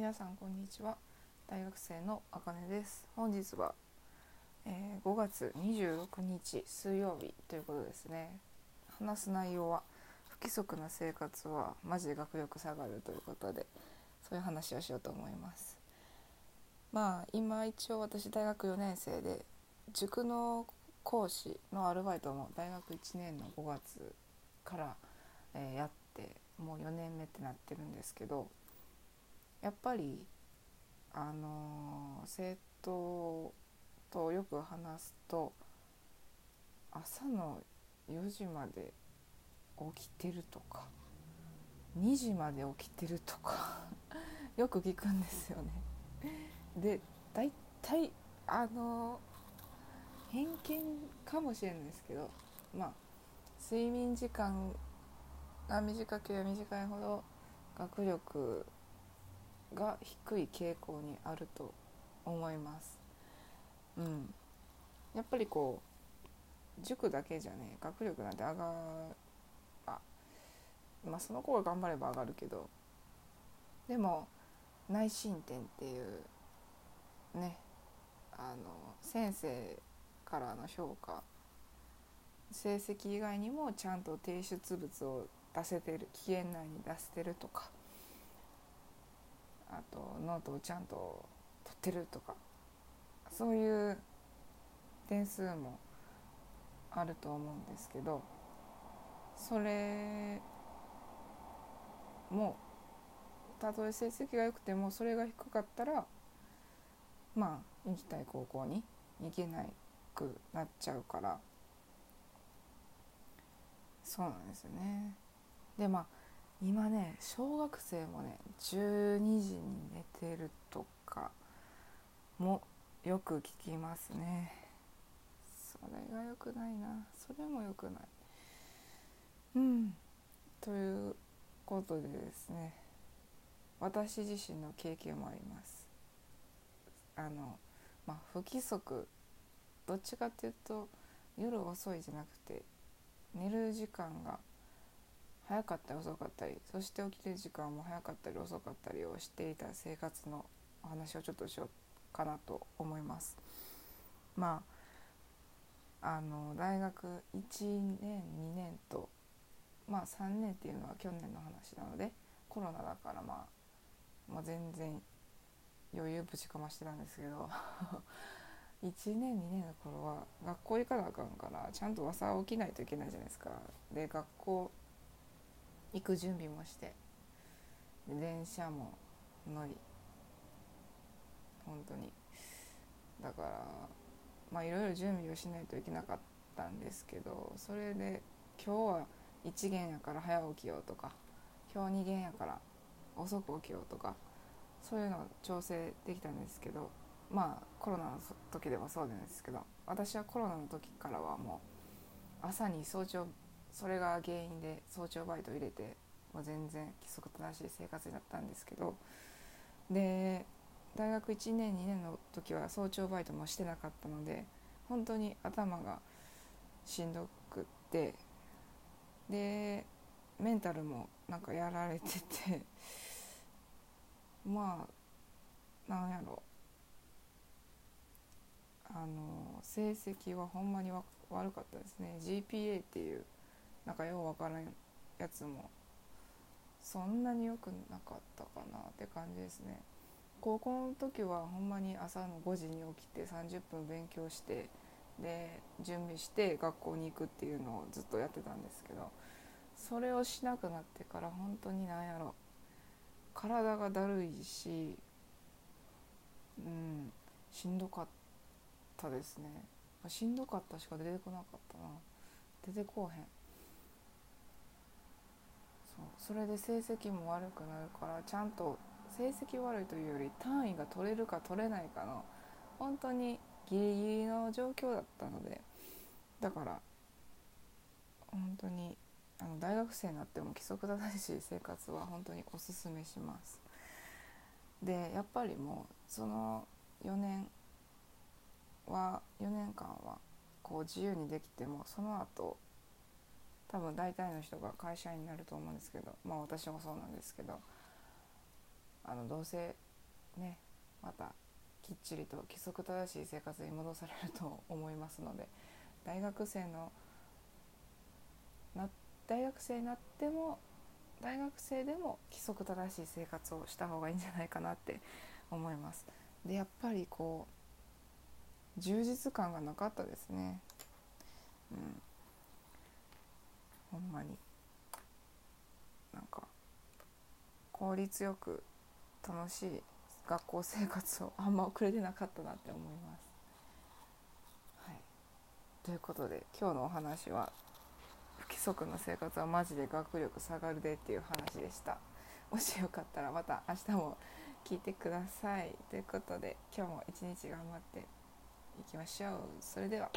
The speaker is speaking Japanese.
皆さんこんにちは。大学生のあかねです。本日は、えー5月26日水曜日ということですね。話す内容は不規則な生活はマジで学力下がるということでそういう話をしようと思います。まあ今一応私大学4年生で塾の講師のアルバイトも大学1年の5月から、えやってもう4年目ってなってるんですけどやっぱりあの生徒とよく話すと朝の4時まで起きてるとか2時まで起きてるとか よく聞くんですよね。で大体あの偏見かもしれないですけどまあ睡眠時間が短ければ短いほど学力が低い傾向にあると思います。うん、やっぱりこう塾だけじゃね学力なんて上があまあその子が頑張れば上がるけどでも内申点っていうねあの先生からの評価成績以外にもちゃんと提出物を出せてる期限内に出せてるとかあとノートをちゃんと取ってるとかそういう点数もあると思うんですけどそれもたとえ成績が良くてもそれが低かったらまあ行きたい高校に行けなくなっちゃうからそうなんですよね。でまあ今ね小学生もね12時に寝てるとかもよく聞きますね。それが良くないな。それも良くない。うん。ということでですね。私自身の経験もあります。あのまあ不規則。どっちかっていうと夜遅いじゃなくて寝る時間が早かったり遅かったりそして起きてる時間も早かったり遅かったりをしていた生活のお話をちょっとしようかなと思います。まああの大学1年2年とまあ3年っていうのは去年の話なのでコロナだからまあ、まあ、全然余裕ぶちかましてたんですけど 1年2年の頃は学校行かなあかんからちゃんと朝起きないといけないじゃないですか。で学校行く準備もして。電車も乗り。本当に。だからまあいろいろ準備をしないといけなかったんですけどそれで今日は1限やから早起きようとか今日2限やから遅く起きようとかそういうのを調整できたんですけどまあコロナの時でもそうなんですけど私はコロナの時からはもう朝に早朝それが原因で早朝バイト入れてもう全然規則正しい生活になったんですけどで大学1年2年の時は早朝バイトもしてなかったので本当に頭がしんどくってでメンタルもなんかやられてて まあなんやろ。あの成績はほんまに悪かったですね。GPA っていうなんかようわからんやつもそんなに良くなかったかなって感じですね。高校の時はほんまに朝の5時に起きて30分勉強してで準備して学校に行くっていうのをずっとやってたんですけどそれをしなくなってから本当に何やろ体がだるいしうんしんどかったですね。しんどかったしか出てこなかったな。出てこうへん。それで成績も悪くなるからちゃんと成績悪いというより単位が取れるか取れないかの本当にギリギリの状況だったのでだから本当にあの大学生になっても規則正しい生活は本当におすすめします。でやっぱりもうその4年は4年間はこう自由にできてもその後多分大体の人が会社員になると思うんですけどまあ私もそうなんですけどあのどうせねまたきっちりと規則正しい生活に戻されると思いますので大学生のな大学生になっても大学生でも規則正しい生活をした方がいいんじゃないかなって思います。でやっぱりこう充実感がなかったですね。うん、ほんまになんか効率よく楽しい学校生活をあんま送れてなかったなって思います。はい、ということで今日のお話は不規則な生活はマジで学力下がるでっていう話でした。もしよかったらまた明日も聞いてください。ということで今日も一日頑張っていきましょう。それでは。